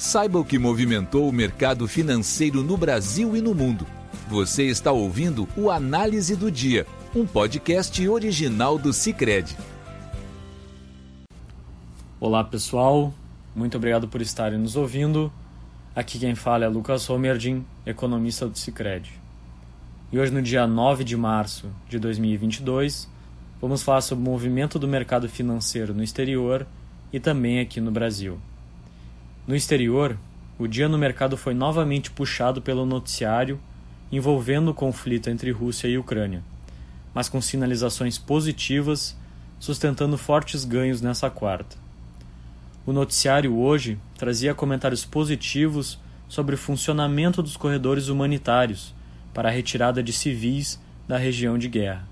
Saiba o que movimentou o mercado financeiro no Brasil e no mundo. Você está ouvindo o Análise do Dia, um podcast original do Cicred. Olá pessoal, muito obrigado por estarem nos ouvindo. Aqui quem fala é Lucas Romerdin, economista do Cicred. E hoje, no dia 9 de março de 2022, vamos falar sobre o movimento do mercado financeiro no exterior e também aqui no Brasil. No exterior, o dia no mercado foi novamente puxado pelo noticiário envolvendo o conflito entre Rússia e Ucrânia, mas com sinalizações positivas, sustentando fortes ganhos nessa quarta. O noticiário hoje trazia comentários positivos sobre o funcionamento dos corredores humanitários para a retirada de civis da região de guerra.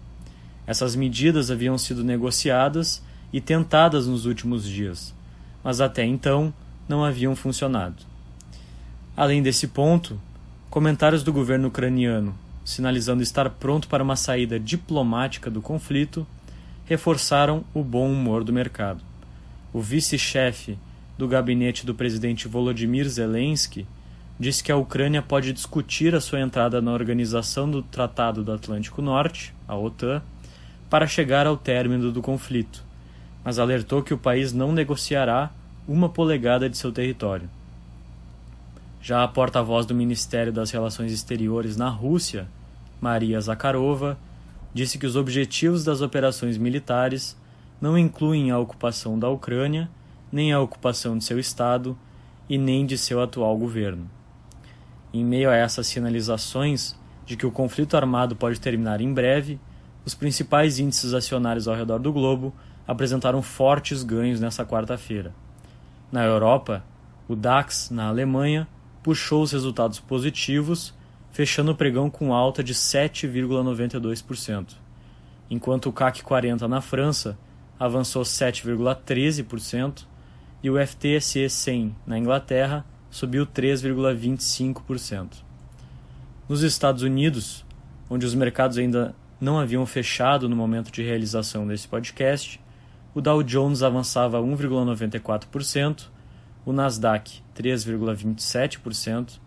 Essas medidas haviam sido negociadas e tentadas nos últimos dias, mas até então não haviam funcionado. Além desse ponto, comentários do governo ucraniano, sinalizando estar pronto para uma saída diplomática do conflito, reforçaram o bom humor do mercado. O vice-chefe do gabinete do presidente Volodymyr Zelensky disse que a Ucrânia pode discutir a sua entrada na Organização do Tratado do Atlântico Norte, a OTAN, para chegar ao término do conflito, mas alertou que o país não negociará uma polegada de seu território. Já a porta-voz do Ministério das Relações Exteriores na Rússia, Maria Zakharova, disse que os objetivos das operações militares não incluem a ocupação da Ucrânia, nem a ocupação de seu Estado e nem de seu atual governo. Em meio a essas sinalizações de que o conflito armado pode terminar em breve, os principais índices acionários ao redor do globo apresentaram fortes ganhos nesta quarta-feira. Na Europa, o DAX, na Alemanha, puxou os resultados positivos, fechando o pregão com alta de 7,92%, enquanto o CAC 40 na França avançou 7,13% e o FTSE 100 na Inglaterra subiu 3,25%. Nos Estados Unidos, onde os mercados ainda não haviam fechado no momento de realização desse podcast, o Dow Jones avançava 1,94%, o Nasdaq 3,27%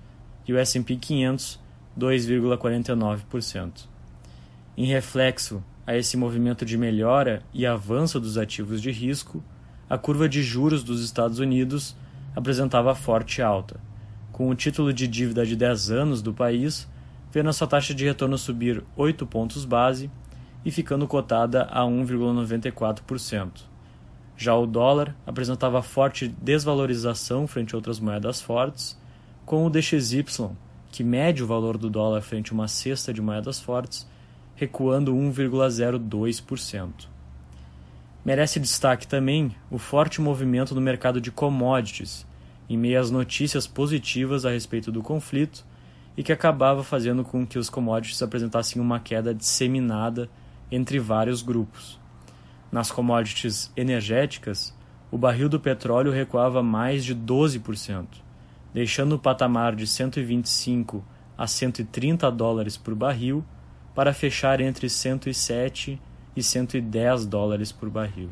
e o S&P 500 2,49%. Em reflexo a esse movimento de melhora e avanço dos ativos de risco, a curva de juros dos Estados Unidos apresentava forte alta, com o título de dívida de 10 anos do país vendo a sua taxa de retorno subir 8 pontos base e ficando cotada a 1,94%. Já o dólar apresentava forte desvalorização frente a outras moedas fortes, com o DXY, que mede o valor do dólar frente a uma cesta de moedas fortes, recuando 1,02%. Merece destaque também o forte movimento no mercado de commodities, em meio às notícias positivas a respeito do conflito e que acabava fazendo com que os commodities apresentassem uma queda disseminada entre vários grupos. Nas commodities energéticas, o barril do petróleo recuava mais de 12%, deixando o patamar de 125 a 130 dólares por barril para fechar entre 107 e 110 dólares por barril.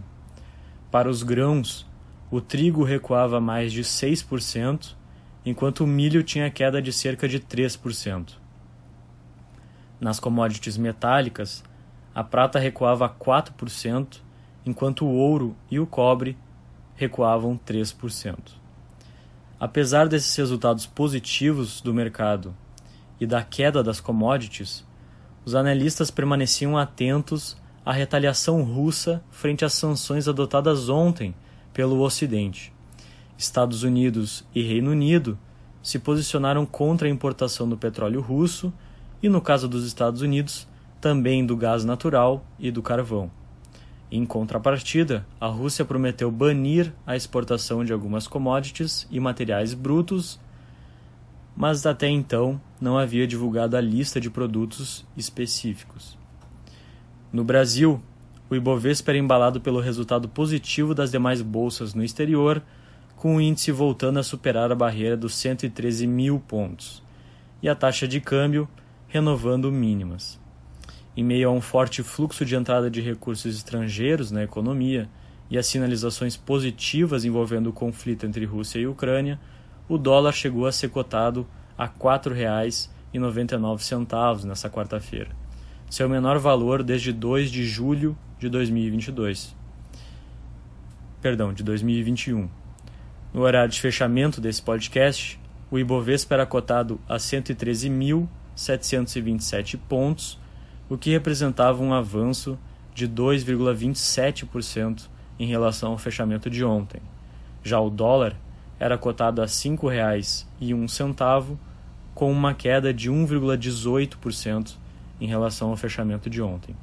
Para os grãos, o trigo recuava mais de 6%, enquanto o milho tinha queda de cerca de 3%. Nas commodities metálicas, a prata recuava 4%, enquanto o ouro e o cobre recuavam 3%. Apesar desses resultados positivos do mercado e da queda das commodities, os analistas permaneciam atentos à retaliação russa frente às sanções adotadas ontem pelo Ocidente. Estados Unidos e Reino Unido se posicionaram contra a importação do petróleo russo e, no caso dos Estados Unidos, também do gás natural e do carvão. Em contrapartida, a Rússia prometeu banir a exportação de algumas commodities e materiais brutos, mas até então não havia divulgado a lista de produtos específicos. No Brasil, o Ibovespa era embalado pelo resultado positivo das demais bolsas no exterior com o índice voltando a superar a barreira dos 113 mil pontos, e a taxa de câmbio renovando mínimas. Em meio a um forte fluxo de entrada de recursos estrangeiros na economia e as sinalizações positivas envolvendo o conflito entre Rússia e Ucrânia, o dólar chegou a ser cotado a R$ 4,99 nesta quarta-feira, seu menor valor desde 2 de julho de 2022. Perdão, de 2021. No horário de fechamento desse podcast, o Ibovespa era cotado a 113.727 pontos, o que representava um avanço de 2,27% em relação ao fechamento de ontem. Já o dólar era cotado a R$ 5,01, com uma queda de 1,18% em relação ao fechamento de ontem.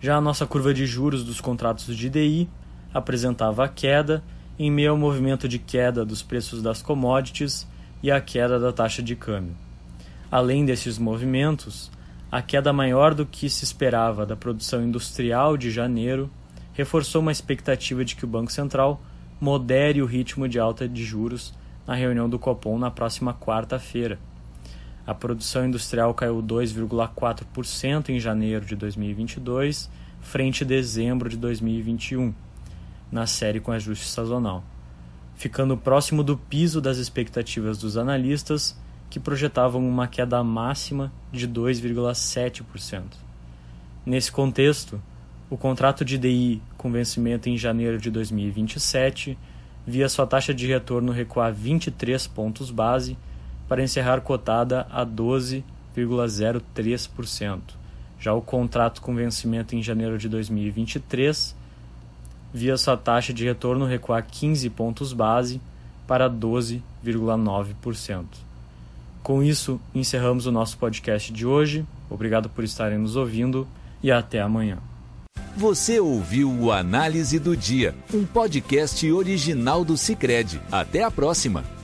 Já a nossa curva de juros dos contratos de DI apresentava a queda em meio ao movimento de queda dos preços das commodities e a queda da taxa de câmbio. Além desses movimentos, a queda maior do que se esperava da produção industrial de janeiro reforçou uma expectativa de que o Banco Central modere o ritmo de alta de juros na reunião do Copom na próxima quarta-feira. A produção industrial caiu 2,4% em janeiro de 2022, frente a dezembro de 2021, na série com ajuste sazonal, ficando próximo do piso das expectativas dos analistas, que projetavam uma queda máxima de 2,7%. Nesse contexto, o contrato de DI com vencimento em janeiro de 2027 via sua taxa de retorno recuar 23 pontos base para encerrar cotada a 12,03%. Já o contrato com vencimento em janeiro de 2023 via sua taxa de retorno recuar 15 pontos base para 12,9%. Com isso, encerramos o nosso podcast de hoje. Obrigado por estarem nos ouvindo e até amanhã. Você ouviu o Análise do Dia, um podcast original do Cicred. Até a próxima!